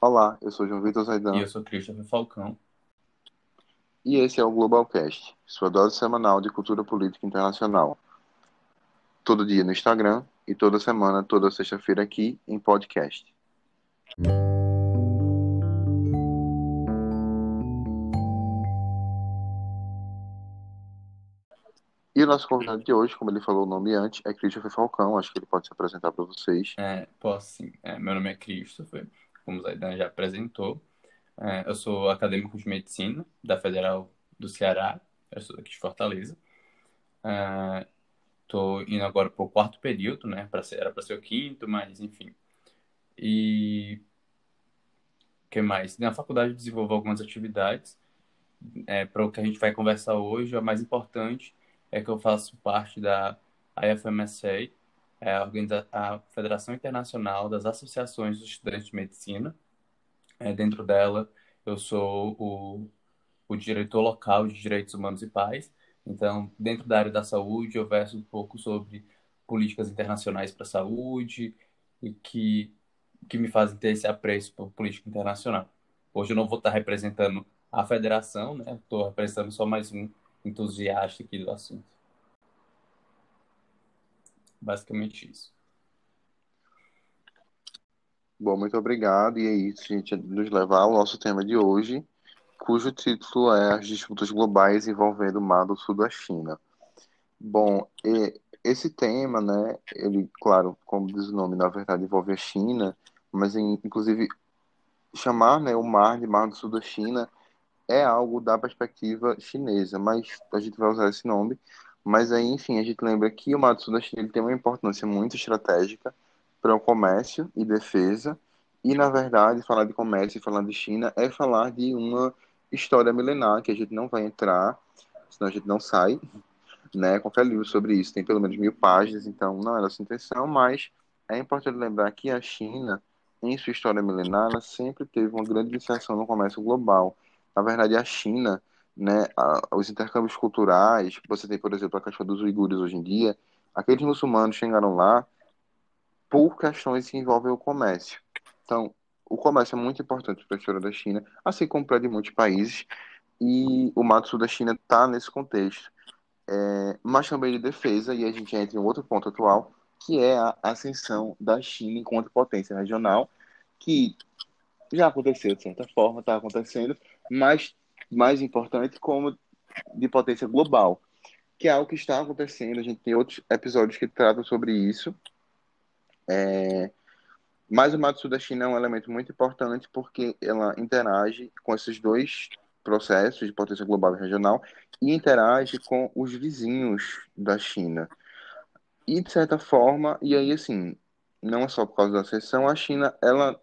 Olá, eu sou João Vitor Zaidan. E eu sou Christopher Falcão. E esse é o Globalcast, sua dose semanal de cultura política internacional. Todo dia no Instagram e toda semana, toda sexta-feira aqui em podcast. E o nosso convidado de hoje, como ele falou o nome antes, é Christopher Falcão. Acho que ele pode se apresentar para vocês. É, posso sim. É, meu nome é Christopher, como o Zaidan já apresentou. É, eu sou acadêmico de medicina da Federal do Ceará. Eu sou daqui de Fortaleza. Estou indo agora para o quarto período, né? Pra ser, era para ser o quinto, mas enfim. E o que mais? Na faculdade desenvolvo algumas atividades. É, para o que a gente vai conversar hoje, a mais importante é que eu faço parte da IFMSA, é a, a Federação Internacional das Associações dos Estudantes de Medicina. É, dentro dela, eu sou o, o diretor local de Direitos Humanos e Paz. Então, dentro da área da saúde, eu verso um pouco sobre políticas internacionais para a saúde e que, que me fazem ter esse apreço por política internacional. Hoje eu não vou estar representando a federação, né? Estou representando só mais um entusiasta aqui do assunto. Basicamente isso. Bom, muito obrigado. E é isso, gente, nos levar ao nosso tema de hoje, cujo título é As Disputas Globais envolvendo o Mar do Sul da China. Bom, esse tema, né, ele, claro, como diz o nome, na verdade envolve a China, mas inclusive chamar, né, o mar de Mar do Sul da China é algo da perspectiva chinesa, mas a gente vai usar esse nome. Mas aí, enfim, a gente lembra que o Mar da ele tem uma importância muito estratégica para o comércio e defesa. E, na verdade, falar de comércio e falar de China é falar de uma história milenar que a gente não vai entrar, senão a gente não sai. Né? Qualquer livro sobre isso tem pelo menos mil páginas, então não era essa a intenção, mas é importante lembrar que a China, em sua história milenar, ela sempre teve uma grande inserção no comércio global na verdade, a China, né, os intercâmbios culturais, você tem, por exemplo, a questão dos uigures hoje em dia, aqueles muçulmanos chegaram lá por questões que envolvem o comércio. Então, o comércio é muito importante para a história da China, assim como para de muitos países, e o Mato Sul da China está nesse contexto. É, mas também de defesa, e a gente entra em outro ponto atual, que é a ascensão da China enquanto potência regional, que já aconteceu de certa forma, está acontecendo, mas mais importante como de potência global, que é algo que está acontecendo. A gente tem outros episódios que tratam sobre isso. É... Mas o Mato Sul da China é um elemento muito importante porque ela interage com esses dois processos de potência global e regional e interage com os vizinhos da China. E de certa forma, e aí assim, não é só por causa da seção, a China ela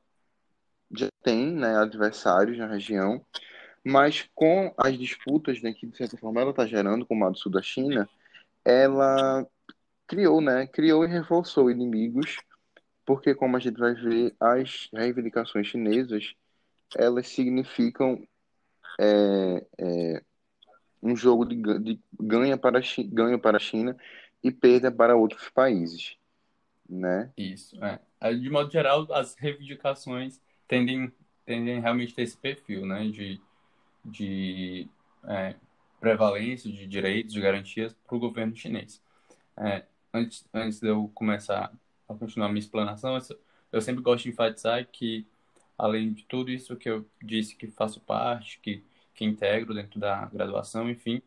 já tem né, adversários na região, mas com as disputas né, que, de certa forma, ela está gerando com o lado sul da China, ela criou, né, criou e reforçou inimigos, porque, como a gente vai ver, as reivindicações chinesas, elas significam é, é, um jogo de, de ganha, para, ganho para a China e perda para outros países, né? Isso, é. De modo geral, as reivindicações tendem, tendem realmente ter esse perfil, né, de, de é, prevalência de direitos, de garantias para o governo chinês. É, antes, antes de eu começar a continuar minha explanação, eu sempre gosto de enfatizar que, além de tudo isso que eu disse que faço parte, que, que integro dentro da graduação, enfim,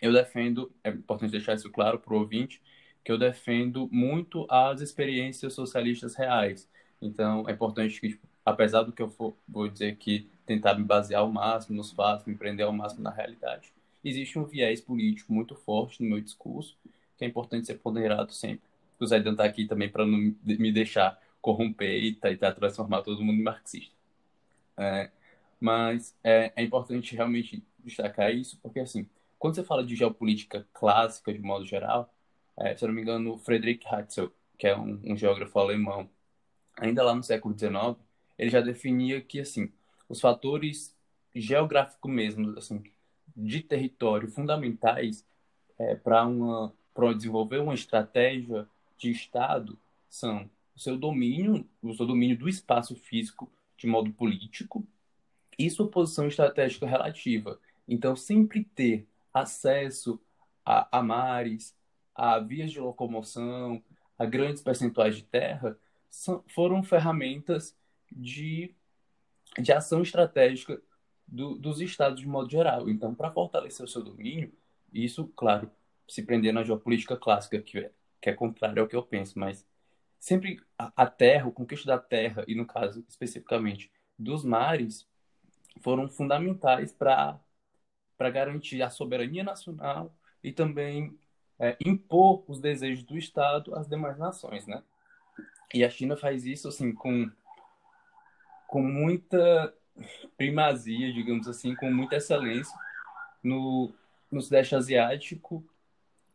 eu defendo, é importante deixar isso claro para o ouvinte, que eu defendo muito as experiências socialistas reais. Então, é importante que tipo, apesar do que eu for, vou dizer que tentar me basear ao máximo nos fatos, me prender ao máximo na realidade, existe um viés político muito forte no meu discurso, que é importante ser ponderado sempre. O Zaidan está aqui também para não me deixar corromper e tentar transformar todo mundo em marxista. É, mas é, é, importante realmente destacar isso, porque assim, quando você fala de geopolítica clássica, de modo geral, é, se eu não me engano, Friedrich Hatzel, que é um, um geógrafo alemão, ainda lá no século XIX, ele já definia que, assim, os fatores geográficos mesmo, assim, de território fundamentais é, para uma para desenvolver uma estratégia de Estado são o seu domínio, o seu domínio do espaço físico de modo político e sua posição estratégica relativa. Então, sempre ter acesso a, a mares, a vias de locomoção, a grandes percentuais de terra, são, foram ferramentas de, de ação estratégica do, dos estados de modo geral. Então, para fortalecer o seu domínio, isso, claro, se prender na geopolítica clássica, que é, que é contrário ao que eu penso, mas sempre a, a terra, o conquista da terra, e no caso especificamente dos mares, foram fundamentais para garantir a soberania nacional e também é, impor os desejos do Estado às demais nações, né? E a China faz isso assim com com muita primazia, digamos assim, com muita excelência no, no Sudeste Asiático.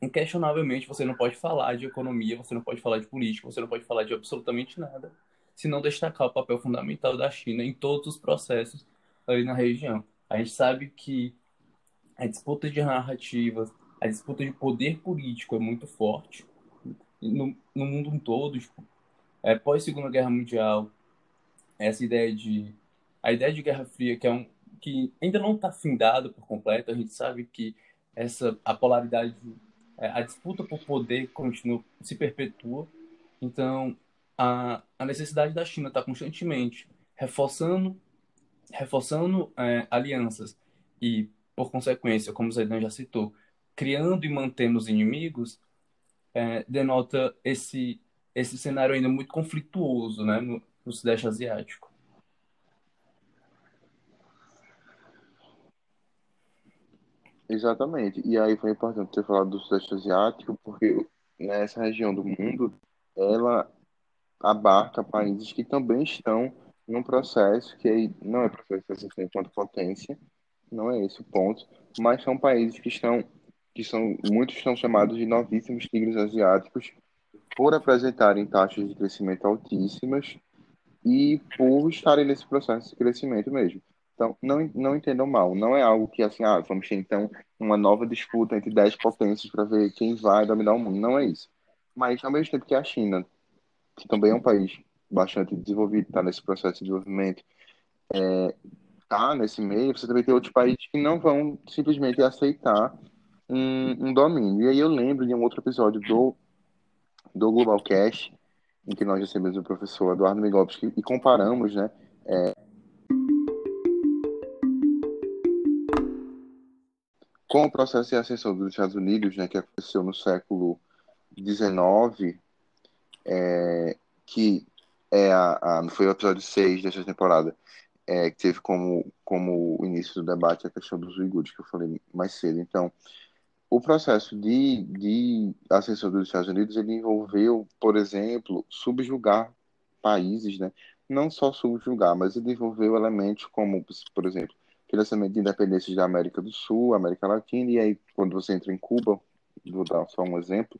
Inquestionavelmente, você não pode falar de economia, você não pode falar de política, você não pode falar de absolutamente nada, se não destacar o papel fundamental da China em todos os processos ali na região. A gente sabe que a disputa de narrativas, a disputa de poder político é muito forte no, no mundo todo. Tipo, é, pós Segunda Guerra Mundial, essa ideia de a ideia de Guerra Fria que é um que ainda não está findada por completo. A gente sabe que essa a polaridade, é, a disputa por poder continua se perpetua. Então a, a necessidade da China está constantemente reforçando reforçando é, alianças e por consequência, como o Zaidan já citou, criando e mantendo os inimigos, é, denota esse, esse cenário ainda muito conflituoso né, no, no Sudeste Asiático. Exatamente. E aí foi importante ter falado do Sudeste Asiático, porque nessa região do mundo, ela abarca países que também estão num processo que não é processo de ascensão enquanto potência, não é esse o ponto, mas são países que estão que são muitos são chamados de novíssimos tigres asiáticos por apresentarem taxas de crescimento altíssimas e por estarem nesse processo de crescimento mesmo. Então, não, não entendam mal, não é algo que assim, ah, vamos ter então uma nova disputa entre 10 potências para ver quem vai dominar o mundo, não é isso. Mas ao mesmo tempo que a China, que também é um país bastante desenvolvido, está nesse processo de desenvolvimento, é, tá nesse meio, você também tem outros países que não vão simplesmente aceitar um, um domínio. E aí eu lembro de um outro episódio do, do Global Cash, em que nós recebemos o professor Eduardo Migovski e comparamos, né, é, com o processo de ascensão dos Estados Unidos, né, que aconteceu no século XIX, é, que é a, a, foi o episódio 6 dessa temporada, é, que teve como, como início do debate a questão dos uigures, que eu falei mais cedo. Então, o processo de, de ascensão dos Estados Unidos, ele envolveu, por exemplo, subjugar países, né? Não só subjugar, mas ele envolveu elementos como, por exemplo, financiamento de independências da América do Sul, América Latina, e aí quando você entra em Cuba, vou dar só um exemplo,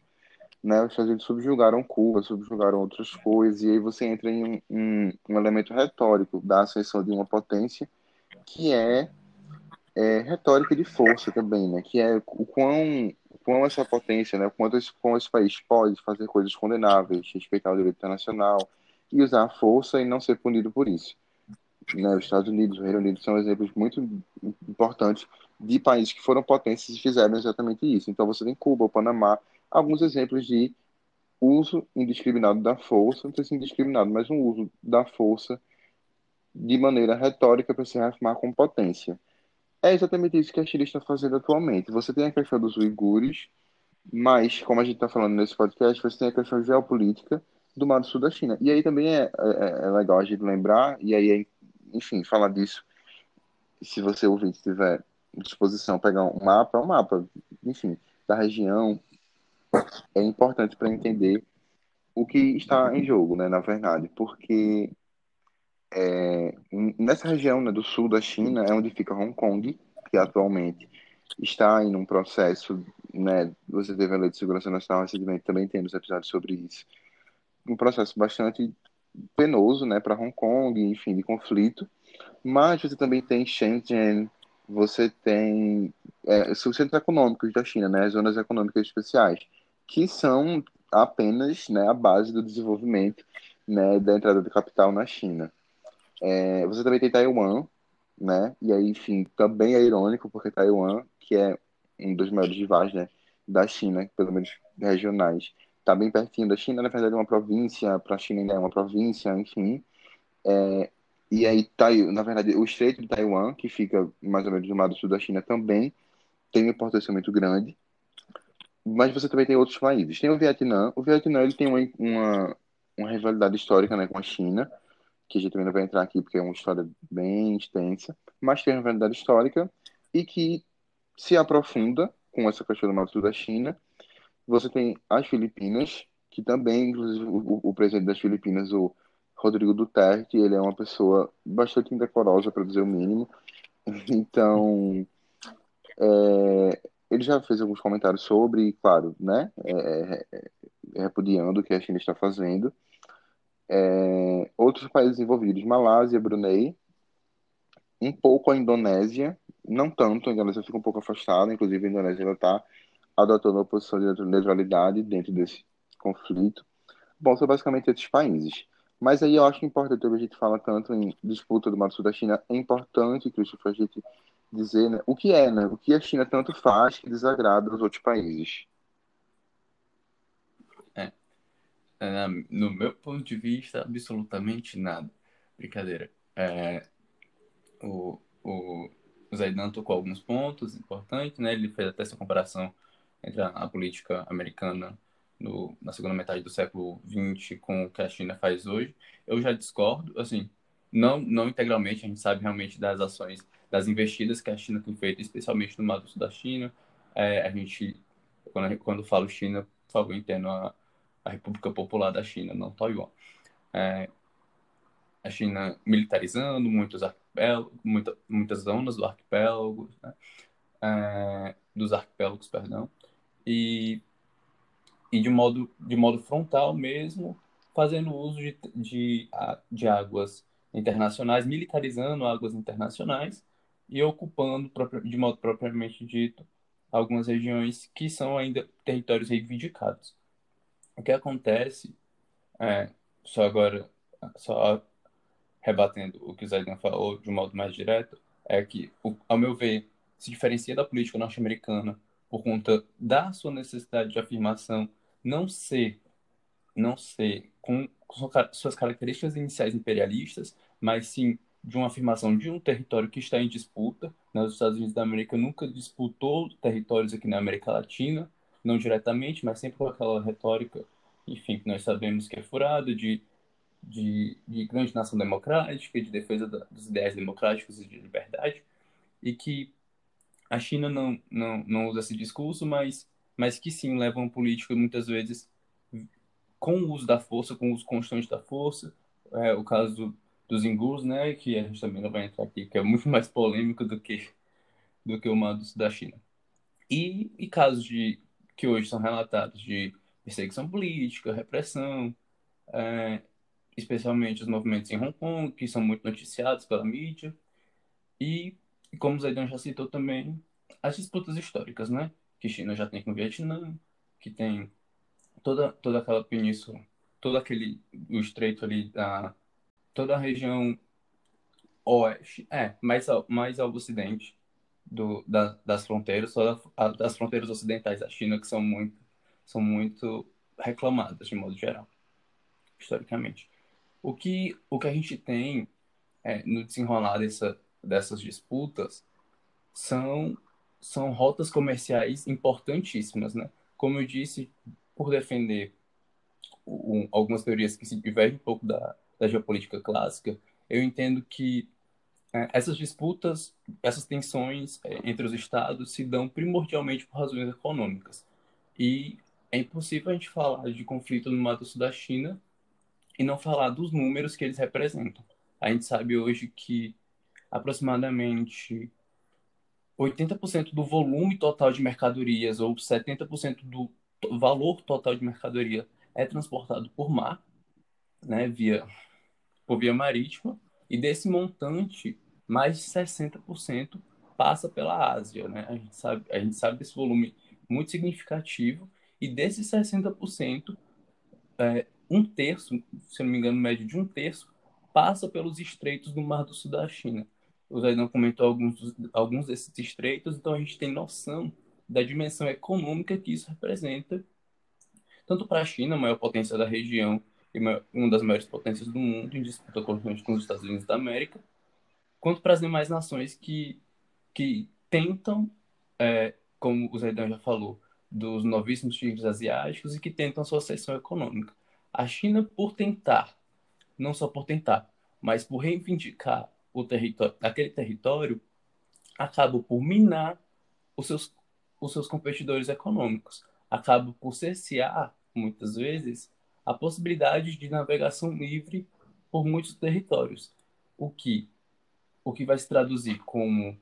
né, os Estados Unidos subjugaram Cuba, subjugaram outras coisas, e aí você entra em um, um elemento retórico da ascensão de uma potência que é, é, retórica de força também, né, que é o quão, o quão essa potência, né, o quanto esse, quão esse país pode fazer coisas condenáveis, respeitar o direito internacional e usar a força e não ser punido por isso. Né, os Estados Unidos, o Reino Unido são exemplos muito importantes de países que foram potências e fizeram exatamente isso. Então você tem Cuba, o Panamá, alguns exemplos de uso indiscriminado da força, não sei se indiscriminado, mas um uso da força de maneira retórica para se reafirmar com potência. É exatamente isso que a Chile está fazendo atualmente. Você tem a questão dos uigures, mas, como a gente está falando nesse podcast, você tem a questão geopolítica do Mar do Sul da China. E aí também é, é, é legal a gente lembrar, e aí, enfim, falar disso, se você ouvinte tiver disposição, pegar um mapa, um mapa, enfim, da região, é importante para entender o que está em jogo, né, na verdade, porque é, nessa região né, do sul da China é onde fica Hong Kong, que atualmente está em um processo, né, você teve a lei de segurança nacional recentemente, também temos episódios sobre isso, um processo bastante penoso, né, para Hong Kong, enfim, de conflito, mas você também tem Shenzhen, você tem é, os centros econômicos da China, né, as zonas econômicas especiais, que são apenas né, a base do desenvolvimento né, da entrada de capital na China. É, você também tem Taiwan, né? E aí, enfim, também é irônico, porque Taiwan, que é um dos maiores rivais, né, da China, pelo menos regionais, está bem pertinho da China, na verdade é uma província, para a China ainda é uma província, enfim. É, e aí, na verdade, o Estreito de Taiwan, que fica mais ou menos do lado sul da China, também tem uma importância muito grande. Mas você também tem outros países. Tem o Vietnã. O Vietnã ele tem uma, uma, uma rivalidade histórica né, com a China, que a gente também não vai entrar aqui porque é uma história bem extensa, mas tem uma rivalidade histórica e que se aprofunda com essa questão do Mato da China. Você tem as Filipinas, que também, inclusive, o, o presidente das Filipinas, o Rodrigo Duterte, ele é uma pessoa bastante indecorosa, para dizer o mínimo. Então, é, ele já fez alguns comentários sobre, claro, né, é, é, é, repudiando o que a China está fazendo. É, outros países envolvidos, Malásia, Brunei, um pouco a Indonésia, não tanto, a Indonésia fica um pouco afastada, inclusive a Indonésia está adotando uma posição de neutralidade dentro desse conflito. Bom, são basicamente esses países. Mas aí eu acho importante, a gente fala tanto em disputa do Mar do Sul da China, é importante, Christopher, a gente dizer né, o que é, né? O que a China tanto faz que desagrada os outros países. É. é no meu ponto de vista, absolutamente nada. Brincadeira. É, o, o, o Zaidan tocou alguns pontos importantes, né? Ele fez até essa comparação entre a, a política americana no, na segunda metade do século XX com o que a China faz hoje. Eu já discordo, assim, não, não integralmente, a gente sabe realmente das ações, das investidas que a China tem feito, especialmente no Sul da China. É, a gente, quando, quando falo China, por favor, entendo a, a República Popular da China, não Taiwan. É, a China militarizando muitos arquipélagos, muita, muitas zonas do arquipélago, né? é, dos arquipélagos, perdão, e, e de, modo, de modo frontal mesmo, fazendo uso de, de, de águas internacionais, militarizando águas internacionais e ocupando, de modo propriamente dito, algumas regiões que são ainda territórios reivindicados. O que acontece, é, só agora, só rebatendo o que o Zaidan falou de um modo mais direto, é que, ao meu ver, se diferencia da política norte-americana por conta da sua necessidade de afirmação não ser, não ser com, suas características iniciais imperialistas, mas sim de uma afirmação de um território que está em disputa. Né? Os Estados Unidos da América nunca disputou territórios aqui na América Latina, não diretamente, mas sempre com aquela retórica, enfim, que nós sabemos que é furada, de de, de grande nação democrática, de defesa da, dos ideais democráticos e de liberdade, e que a China não, não, não usa esse discurso, mas, mas que sim leva uma política muitas vezes com o uso da força, com o uso constante da força. É, o caso do, dos Ingus, né, que a gente também não vai entrar aqui, que é muito mais polêmico do que, do que o mando da China. E, e casos de, que hoje são relatados de perseguição política, repressão, é, especialmente os movimentos em Hong Kong, que são muito noticiados pela mídia, e, como o Zaidan já citou também, as disputas históricas, né? Que China já tem com o Vietnã, que tem toda, toda aquela península, todo aquele, o estreito ali, da, toda a região oeste, é, mais ao, mais ao ocidente do, da, das fronteiras, só da, das fronteiras ocidentais da China, que são muito, são muito reclamadas, de modo geral, historicamente. O que, o que a gente tem é, no desenrolar dessa, dessas disputas são, são rotas comerciais importantíssimas, né? Como eu disse, por defender um, algumas teorias que se divergem um pouco da, da geopolítica clássica, eu entendo que essas disputas, essas tensões é, entre os estados se dão primordialmente por razões econômicas. E é impossível a gente falar de conflito no Mato Sul da China e não falar dos números que eles representam. A gente sabe hoje que aproximadamente 80% do volume total de mercadorias ou 70% do valor total de mercadoria é transportado por mar, né, via por via marítima, e desse montante, mais de 60% passa pela Ásia, né? A gente sabe, a gente sabe desse volume muito significativo e desses 60%, é, um terço, se não me engano, médio de um terço, passa pelos estreitos do Mar do Sul da China. O Zaidan comentou alguns, alguns desses estreitos, então a gente tem noção da dimensão econômica que isso representa, tanto para a China, a maior potência da região e uma das maiores potências do mundo, em disputa constante com os Estados Unidos da América, quanto para as demais nações que, que tentam, é, como o Zaidan já falou, dos novíssimos tigres asiáticos e que tentam sua seção econômica. A China, por tentar, não só por tentar, mas por reivindicar o território, aquele território, acaba por minar os seus, os seus competidores econômicos, acaba por cercear, muitas vezes, a possibilidade de navegação livre por muitos territórios, o que, o que vai se traduzir como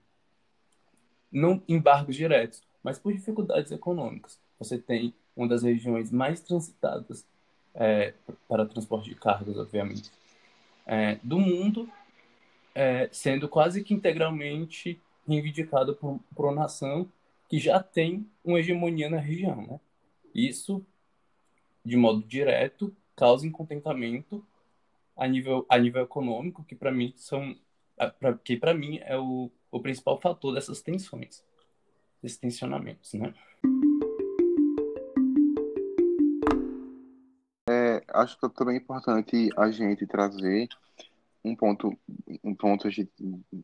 não embargos diretos, mas por dificuldades econômicas. Você tem uma das regiões mais transitadas é, para transporte de cargas, obviamente, é, do mundo, é, sendo quase que integralmente reivindicado por, por uma nação que já tem uma hegemonia na região. Né? Isso, de modo direto, causa incontentamento a nível, a nível econômico, que para mim são pra, que para mim é o, o principal fator dessas tensões, desses tensionamentos, né? acho que é também importante a gente trazer um ponto, um ponto, gente,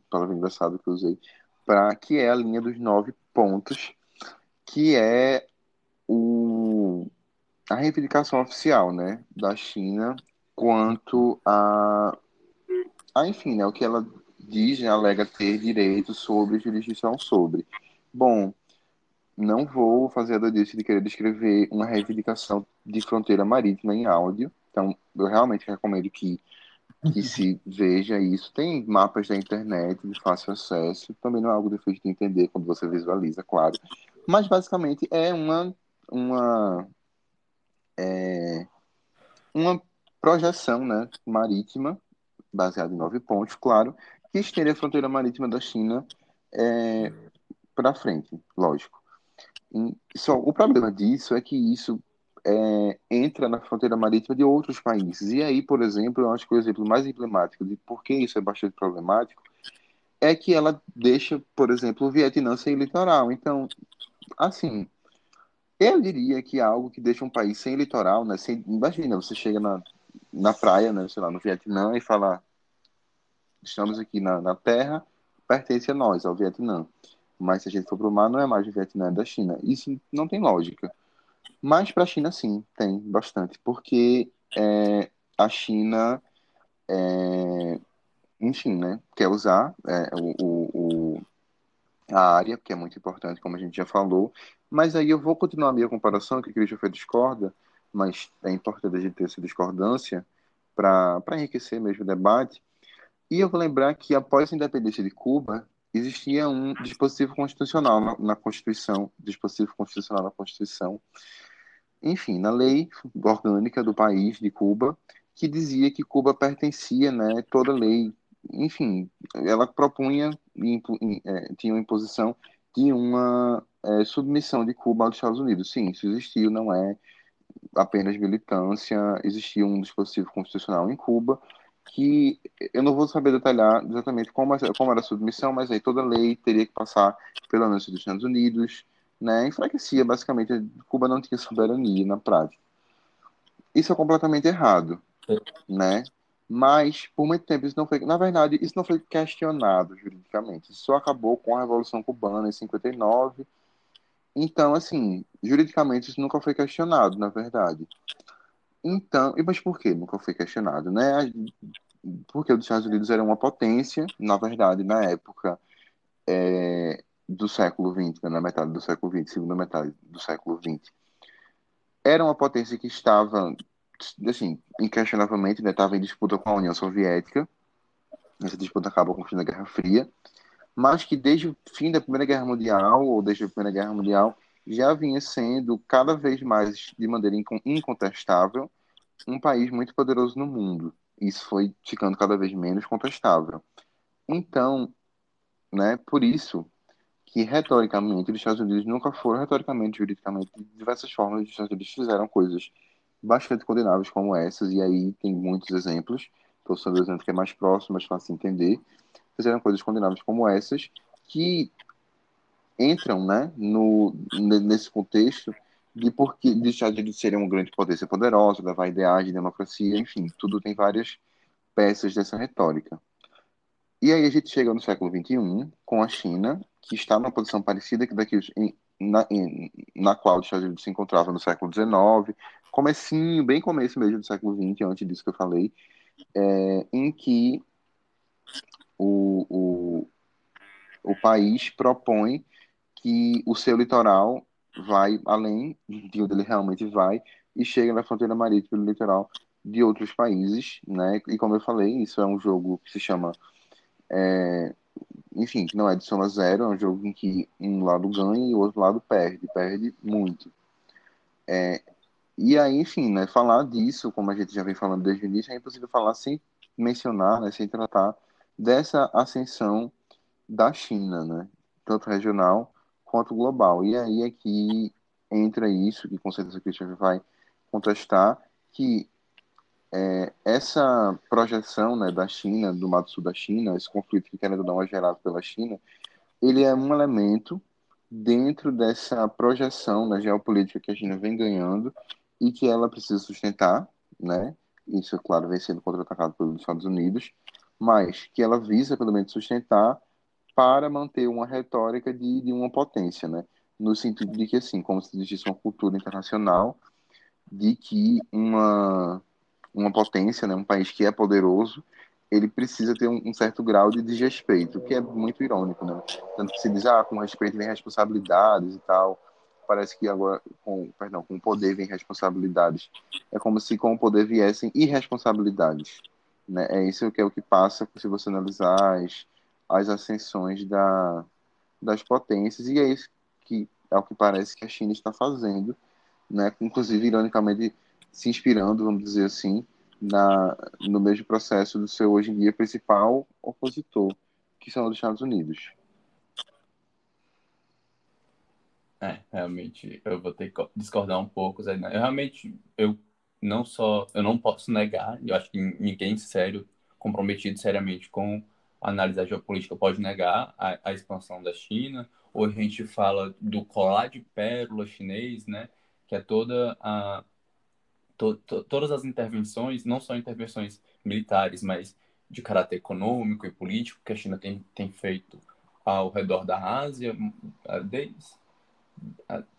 palavra engraçada que eu usei, para que é a linha dos nove pontos, que é o, a reivindicação oficial, né, da China quanto a, a enfim, né, o que ela diz, né, alega ter direito sobre jurisdição sobre. Bom, não vou fazer a doidice de querer descrever uma reivindicação de fronteira marítima em áudio. Então, eu realmente recomendo que, que se veja isso. Tem mapas da internet de fácil acesso. Também não é algo difícil de entender quando você visualiza, claro. Mas, basicamente, é uma, uma, é, uma projeção né, marítima, baseada em nove pontos, claro, que estende a fronteira marítima da China é, para frente, lógico. Só, o problema disso é que isso é, entra na fronteira marítima de outros países. E aí, por exemplo, eu acho que o exemplo mais emblemático de por que isso é bastante problemático é que ela deixa, por exemplo, o Vietnã sem litoral. Então, assim, eu diria que é algo que deixa um país sem litoral, né? Sem, imagina, você chega na, na praia, né, sei lá, no Vietnã e fala estamos aqui na, na terra, pertence a nós, ao Vietnã. Mas se a gente for para o mar, não é mais do Vietnã, é da China. Isso não tem lógica. Mas para a China, sim, tem bastante. Porque é, a China, é, enfim, né, quer usar é, o, o, a área, que é muito importante, como a gente já falou. Mas aí eu vou continuar a minha comparação, que o Christopher discorda, mas é importante a gente ter essa discordância para enriquecer mesmo o debate. E eu vou lembrar que após a independência de Cuba, existia um dispositivo constitucional na, na Constituição, dispositivo constitucional na Constituição, enfim, na lei orgânica do país de Cuba, que dizia que Cuba pertencia, né, toda lei, enfim, ela propunha, é, tinha uma imposição de uma é, submissão de Cuba aos Estados Unidos. Sim, isso existiu, não é apenas militância, existia um dispositivo constitucional em Cuba, que eu não vou saber detalhar exatamente como, como era a submissão, mas aí toda lei teria que passar pela anúncio dos Estados Unidos, né? Enfraquecia, basicamente, Cuba não tinha soberania na prática. Isso é completamente errado, é. né? Mas, por muito tempo, isso não foi... Na verdade, isso não foi questionado juridicamente. Isso só acabou com a Revolução Cubana, em 59. Então, assim, juridicamente, isso nunca foi questionado, na verdade. Então, mas por que nunca foi questionado, né? Porque os Estados Unidos era uma potência, na verdade, na época é, do século XX, né, na metade do século XX, segunda metade do século XX. Era uma potência que estava, assim, inquestionavelmente, né, estava em disputa com a União Soviética. Essa disputa acabou com o fim da Guerra Fria, mas que desde o fim da Primeira Guerra Mundial, ou desde a Primeira Guerra Mundial, já vinha sendo cada vez mais, de maneira incontestável, um país muito poderoso no mundo. Isso foi ficando cada vez menos contestável. Então, né, por isso que retoricamente os Estados Unidos nunca foram, retoricamente, juridicamente, de diversas formas, os Estados Unidos fizeram coisas bastante condenáveis como essas, e aí tem muitos exemplos. estou usando o exemplo que é mais próximo, mais fácil de entender, fizeram coisas condenáveis como essas, que entram né, no, nesse contexto de porque de Estados Unidos serem uma grande potência poderosa, levar ideais de democracia, enfim, tudo tem várias peças dessa retórica. E aí a gente chega no século XXI com a China, que está numa posição parecida que daqui na, na qual os Estados Unidos se encontrava no século XIX, comecinho, bem começo mesmo do século XX, antes disso que eu falei, é, em que o, o, o país propõe que o seu litoral vai além de onde ele realmente vai e chega na fronteira marítima do litoral de outros países, né? E como eu falei, isso é um jogo que se chama, é, enfim, que não é de soma zero, é um jogo em que um lado ganha e o outro lado perde, perde muito. É, e aí, enfim, né? Falar disso, como a gente já vem falando desde o início, é impossível falar sem mencionar, né, sem tratar dessa ascensão da China, né? Tanto regional quanto global. E aí é que entra isso, que com certeza o Christian vai contestar, que é, essa projeção né, da China, do Mato Sul da China, esse conflito que querendo dar uma gerado pela China, ele é um elemento dentro dessa projeção na geopolítica que a China vem ganhando e que ela precisa sustentar, né? Isso, claro, vem sendo contra-atacado pelos Estados Unidos, mas que ela visa, pelo menos, sustentar para manter uma retórica de, de uma potência, né? No sentido de que, assim, como se existisse uma cultura internacional de que uma, uma potência, né, um país que é poderoso, ele precisa ter um, um, certo grau de desrespeito, que é muito irônico, né? Tanto que se diz, ah, com respeito vem responsabilidades e tal. Parece que agora, com, perdão, com o poder vem responsabilidades. É como se com o poder viessem irresponsabilidades. Né? É isso que é o que passa se você analisar as, as ascensões da, das potências, e é isso que é o que parece que a China está fazendo, né? inclusive, ironicamente, se inspirando, vamos dizer assim, na, no mesmo processo do seu, hoje em dia, principal opositor, que são os Estados Unidos. É, realmente, eu vou ter que discordar um pouco, Zé. Eu realmente, eu não só, eu não posso negar, eu acho que ninguém sério, comprometido seriamente com analisar geopolítica pode negar a, a, expansão da China. Hoje a gente fala do colar de pérola chinês, né? Que é toda a to, to, todas as intervenções, não só intervenções militares, mas de caráter econômico e político que a China tem, tem feito ao redor da Ásia, desde,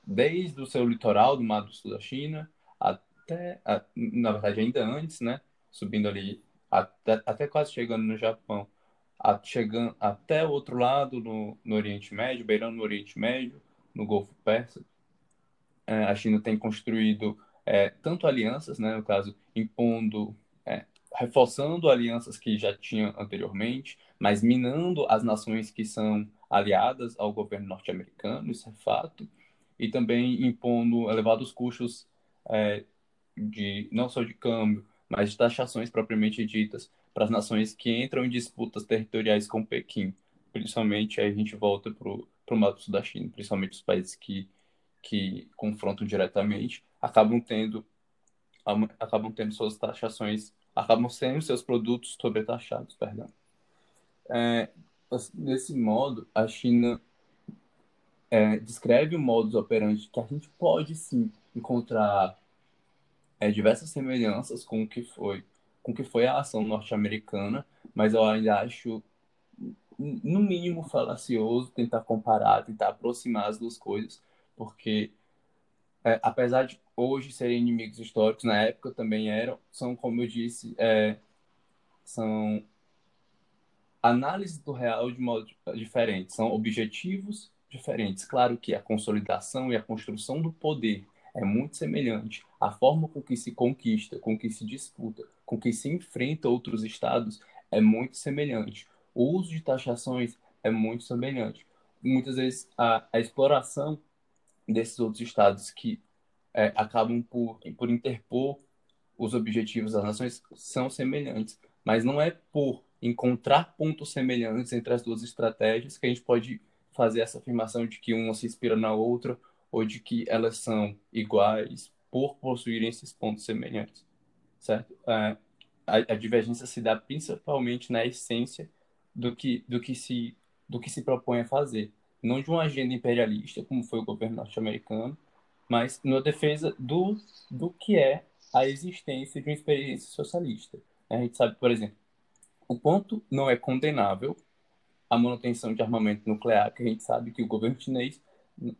desde o seu litoral do Mar do Sul da China até, na verdade, ainda antes, né? Subindo ali até, até quase chegando no Japão a, chegando até o outro lado, no, no Oriente Médio, beirando no Oriente Médio, no Golfo Persa. É, a China tem construído é, tanto alianças, né, no caso, impondo, é, reforçando alianças que já tinha anteriormente, mas minando as nações que são aliadas ao governo norte-americano, isso é fato, e também impondo elevados custos é, de não só de câmbio, mas de taxações propriamente ditas para as nações que entram em disputas territoriais com Pequim. Principalmente, aí a gente volta para o Mato Sul da China, principalmente os países que, que confrontam diretamente, acabam tendo, acabam tendo suas taxações, acabam sendo seus produtos sobretaxados, perdão. É, modo, a China é, descreve um modus operandi que a gente pode sim encontrar é, diversas semelhanças com o que foi com que foi a ação norte-americana, mas eu ainda acho, no mínimo, falacioso tentar comparar, tentar aproximar as duas coisas, porque é, apesar de hoje serem inimigos históricos, na época também eram, são, como eu disse, é, são análises do real de modo diferente, são objetivos diferentes. Claro que a consolidação e a construção do poder é muito semelhante. A forma com que se conquista, com que se disputa, com que se enfrenta outros estados é muito semelhante. O uso de taxações é muito semelhante. Muitas vezes a, a exploração desses outros estados que é, acabam por, por interpor os objetivos das nações são semelhantes, mas não é por encontrar pontos semelhantes entre as duas estratégias que a gente pode fazer essa afirmação de que uma se inspira na outra ou de que elas são iguais por possuírem esses pontos semelhantes, certo? É, a, a divergência se dá principalmente na essência do que, do que se do que se propõe a fazer, não de uma agenda imperialista como foi o governo norte-americano, mas na defesa do do que é a existência de uma experiência socialista. A gente sabe, por exemplo, o quanto não é condenável a manutenção de armamento nuclear, que a gente sabe que o governo chinês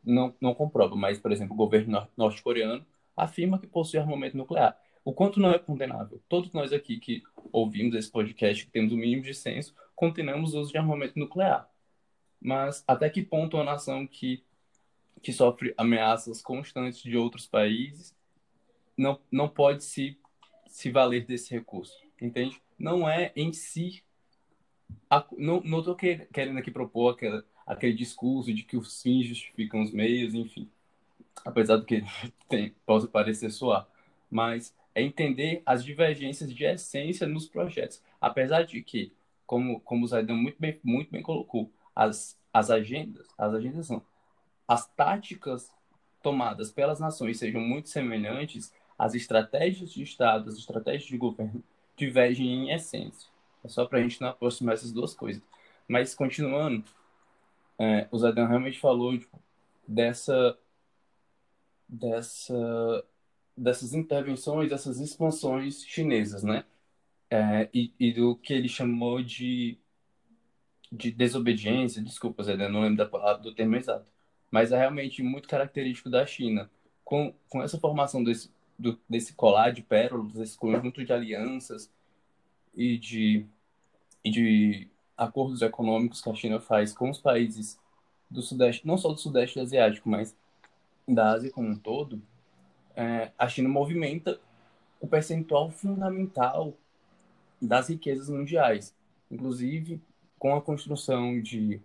não, não comprova, mas, por exemplo, o governo norte-coreano afirma que possui armamento nuclear. O quanto não é condenável? Todos nós aqui que ouvimos esse podcast, que temos o mínimo de senso, condenamos o uso de armamento nuclear. Mas até que ponto uma nação que, que sofre ameaças constantes de outros países não, não pode se, se valer desse recurso? Entende? Não é em si a, não, tô querendo aqui propor aquela, aquele discurso de que os fins justificam os meios, enfim. Apesar do que tem, possa parecer soar. Mas é entender as divergências de essência nos projetos. Apesar de que, como, como o Zaidan muito bem, muito bem colocou, as, as agendas, as agendas são as táticas tomadas pelas nações sejam muito semelhantes, as estratégias de Estado, as estratégias de governo divergem em essência. É só para a gente não aproximar essas duas coisas. Mas, continuando, é, o Zadan realmente falou tipo, dessa, dessa, dessas intervenções, dessas expansões chinesas, né? É, e, e, do que ele chamou de, de desobediência, desculpa, Zé, não lembro da palavra, do termo exato, mas é realmente muito característico da China. Com, com essa formação desse, do, desse colar de pérolas, desse conjunto de alianças, e de, e de acordos econômicos que a China faz com os países do Sudeste, não só do Sudeste Asiático, mas da Ásia como um todo, é, a China movimenta o percentual fundamental das riquezas mundiais, inclusive com a construção de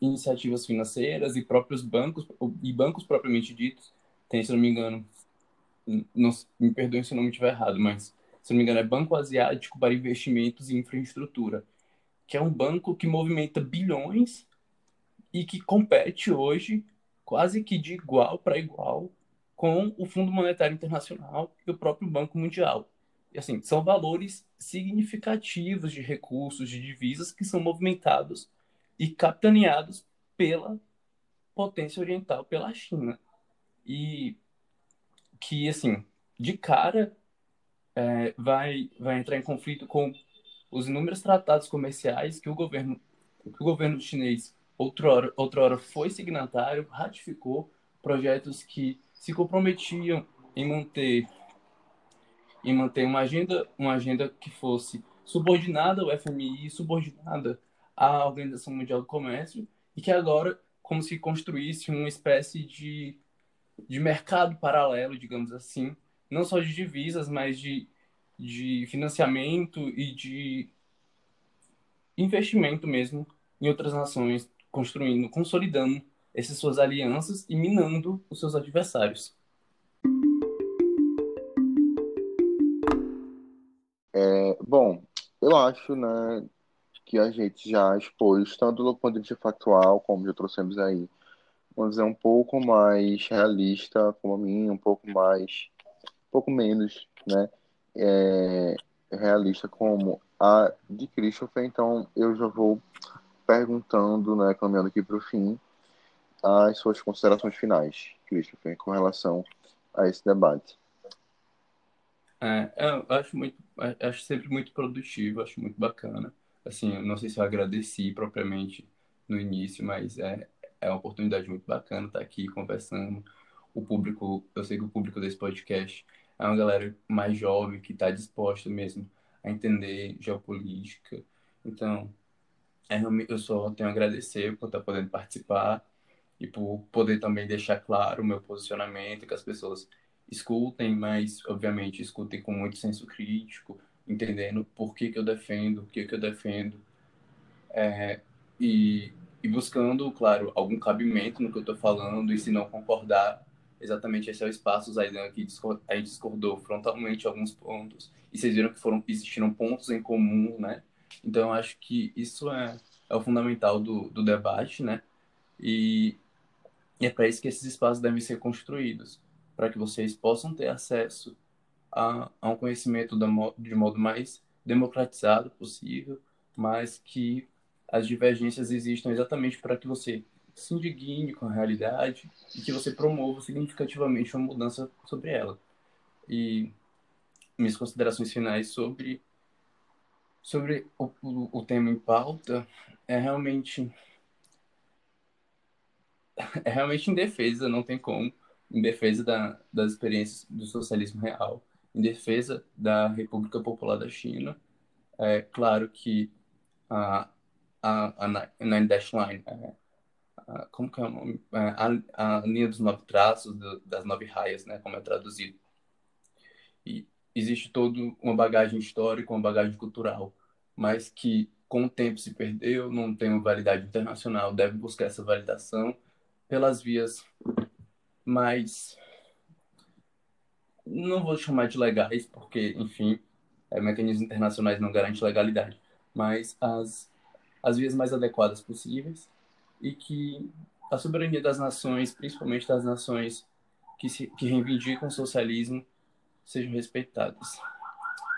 iniciativas financeiras e próprios bancos, e bancos propriamente ditos, tem, se não me engano, não, me perdoem se eu não me estiver errado, mas se não me engano, é Banco Asiático para Investimentos em Infraestrutura, que é um banco que movimenta bilhões e que compete hoje quase que de igual para igual com o Fundo Monetário Internacional e o próprio Banco Mundial. E assim, são valores significativos de recursos, de divisas que são movimentados e capitaneados pela potência oriental, pela China. E que, assim, de cara, é, vai, vai entrar em conflito com os inúmeros tratados comerciais que o governo, que o governo chinês outrora, outrora foi signatário, ratificou projetos que se comprometiam em manter em manter uma agenda, uma agenda que fosse subordinada ao FMI, subordinada à Organização Mundial do Comércio, e que agora como se construísse uma espécie de, de mercado paralelo, digamos assim, não só de divisas, mas de, de financiamento e de investimento mesmo em outras nações, construindo, consolidando essas suas alianças e minando os seus adversários. É, bom, eu acho, né, que a gente já expôs, tanto do ponto de vista factual, como já trouxemos aí, vamos dizer, um pouco mais realista, como a mim, um pouco mais pouco menos né, é, realista como a de Christopher, então eu já vou perguntando, né, caminhando aqui para o fim, as suas considerações finais, Christopher, com relação a esse debate. É, eu acho muito, acho sempre muito produtivo, acho muito bacana. Assim, não sei se eu agradeci propriamente no início, mas é, é uma oportunidade muito bacana estar aqui conversando. O público, eu sei que o público desse podcast é uma galera mais jovem que está disposta mesmo a entender geopolítica. Então, é, eu só tenho a agradecer por estar tá podendo participar e por poder também deixar claro o meu posicionamento, que as pessoas escutem, mas obviamente escutem com muito senso crítico, entendendo por que, que eu defendo, o que, que eu defendo, é, e, e buscando, claro, algum cabimento no que eu estou falando, e se não concordar, exatamente esse é o espaço, Zaidan, que aí discordou frontalmente alguns pontos, e vocês viram que foram, existiram pontos em comum, né? Então, acho que isso é, é o fundamental do, do debate, né? E, e é para isso que esses espaços devem ser construídos, para que vocês possam ter acesso a, a um conhecimento da, de modo mais democratizado possível, mas que as divergências existam exatamente para que você se indigne com a realidade e que você promova significativamente uma mudança sobre ela. E minhas considerações finais sobre sobre o, o, tema em pauta é realmente é realmente em defesa, não tem como, em defesa da, das experiências do socialismo real, em defesa da República Popular da China. É claro que a, a, a Nine Dash Line, é, como que é? É, a, a linha dos nove traços, do, das nove raias, né, como é traduzido. E existe toda uma bagagem histórica, uma bagagem cultural, mas que com o tempo se perdeu, não tem uma validade internacional, deve buscar essa validação pelas vias mais não vou chamar de legais, porque, enfim, é, mecanismos internacionais não garantem legalidade, mas as, as vias mais adequadas possíveis e que a soberania das nações, principalmente das nações que, se, que reivindicam o socialismo, sejam respeitadas.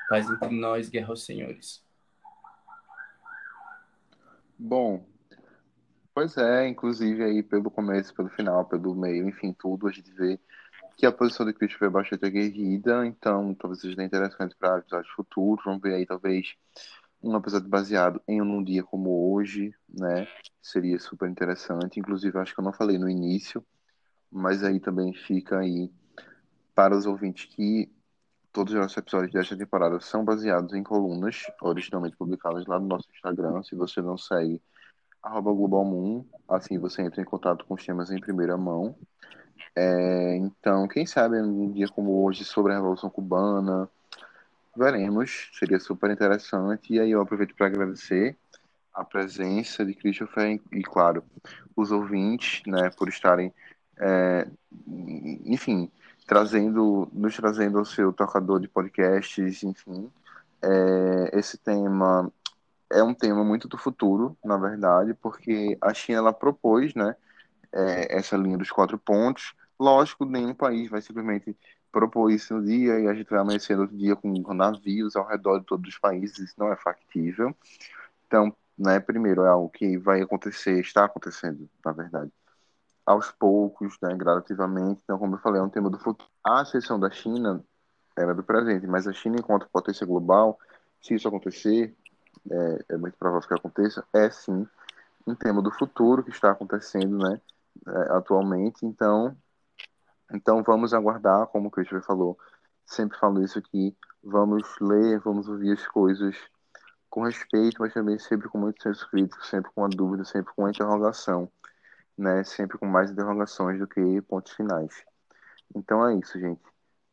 Paz entre nós, guerra aos senhores. Bom, Pois é, inclusive aí pelo começo, pelo final, pelo meio, enfim, tudo, a gente vê que a posição de Christopher é bastante aguerrida, então talvez seja interessante para episódios futuros. Vamos ver aí, talvez, um episódio baseado em um dia como hoje, né? Seria super interessante. Inclusive, acho que eu não falei no início, mas aí também fica aí para os ouvintes que todos os nossos episódios desta temporada são baseados em colunas originalmente publicadas lá no nosso Instagram. Se você não segue, arroba assim você entra em contato com os temas em primeira mão. É, então, quem sabe um dia como hoje sobre a Revolução Cubana, veremos, seria super interessante. E aí eu aproveito para agradecer a presença de Christopher e, claro, os ouvintes, né, por estarem, é, enfim, trazendo, nos trazendo o seu tocador de podcasts, enfim. É, esse tema é um tema muito do futuro, na verdade, porque a China ela propôs, né, é, essa linha dos quatro pontos. Lógico, nenhum país vai simplesmente propor isso no dia e a gente vai amanhecer outro dia com navios ao redor de todos os países. Isso não é factível. Então, né, primeiro é algo que vai acontecer, está acontecendo, na verdade, aos poucos, né, gradativamente. Então, como eu falei, é um tema do futuro. A ascensão da China era do presente, mas a China, enquanto potência global, se isso acontecer, é, é muito provável que aconteça, é sim um tema do futuro que está acontecendo, né, é, atualmente. Então, então vamos aguardar, como o Christopher falou, sempre falo isso aqui, vamos ler, vamos ouvir as coisas com respeito, mas também sempre com muito senso crítico, sempre com a dúvida, sempre com a interrogação, né, sempre com mais interrogações do que pontos finais. Então é isso, gente.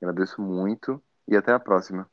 Agradeço muito e até a próxima.